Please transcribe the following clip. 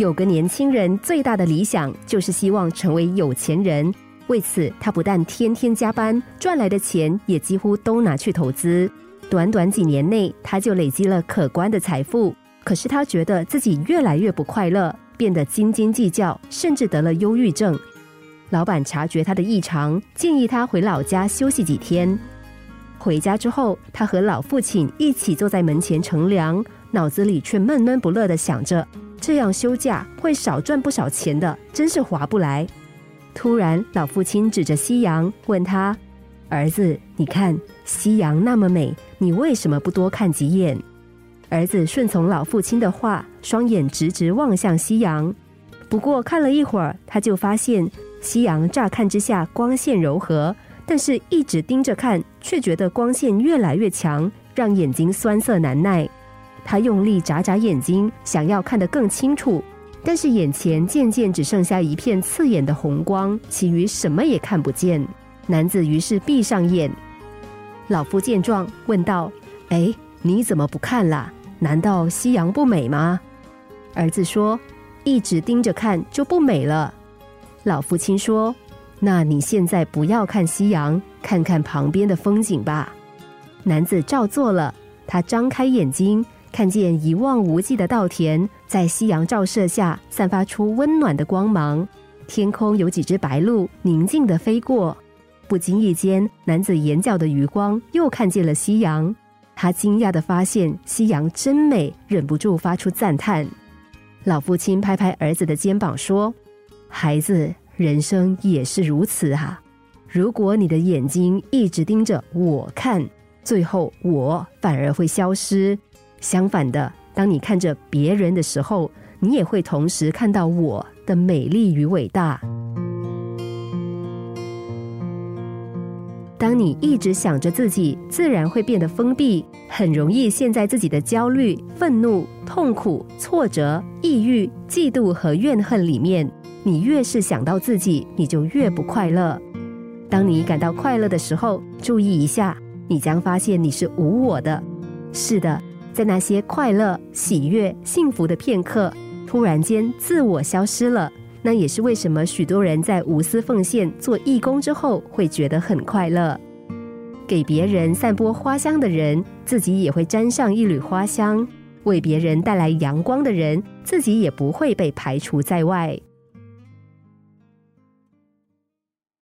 有个年轻人最大的理想就是希望成为有钱人，为此他不但天天加班，赚来的钱也几乎都拿去投资。短短几年内，他就累积了可观的财富。可是他觉得自己越来越不快乐，变得斤斤计较，甚至得了忧郁症。老板察觉他的异常，建议他回老家休息几天。回家之后，他和老父亲一起坐在门前乘凉，脑子里却闷闷不乐的想着。这样休假会少赚不少钱的，真是划不来。突然，老父亲指着夕阳问他：“儿子，你看夕阳那么美，你为什么不多看几眼？”儿子顺从老父亲的话，双眼直直望向夕阳。不过看了一会儿，他就发现夕阳乍看之下光线柔和，但是一直盯着看，却觉得光线越来越强，让眼睛酸涩难耐。他用力眨眨眼睛，想要看得更清楚，但是眼前渐渐只剩下一片刺眼的红光，其余什么也看不见。男子于是闭上眼。老夫见状，问道：“哎，你怎么不看啦？难道夕阳不美吗？”儿子说：“一直盯着看就不美了。”老父亲说：“那你现在不要看夕阳，看看旁边的风景吧。”男子照做了，他张开眼睛。看见一望无际的稻田，在夕阳照射下散发出温暖的光芒。天空有几只白鹭宁静的飞过。不经意间，男子眼角的余光又看见了夕阳。他惊讶的发现夕阳真美，忍不住发出赞叹。老父亲拍拍儿子的肩膀说：“孩子，人生也是如此啊。如果你的眼睛一直盯着我看，最后我反而会消失。”相反的，当你看着别人的时候，你也会同时看到我的美丽与伟大。当你一直想着自己，自然会变得封闭，很容易陷在自己的焦虑、愤怒、痛苦、挫折、抑郁、嫉妒和怨恨里面。你越是想到自己，你就越不快乐。当你感到快乐的时候，注意一下，你将发现你是无我的。是的。在那些快乐、喜悦、幸福的片刻，突然间自我消失了。那也是为什么许多人在无私奉献、做义工之后，会觉得很快乐。给别人散播花香的人，自己也会沾上一缕花香；为别人带来阳光的人，自己也不会被排除在外。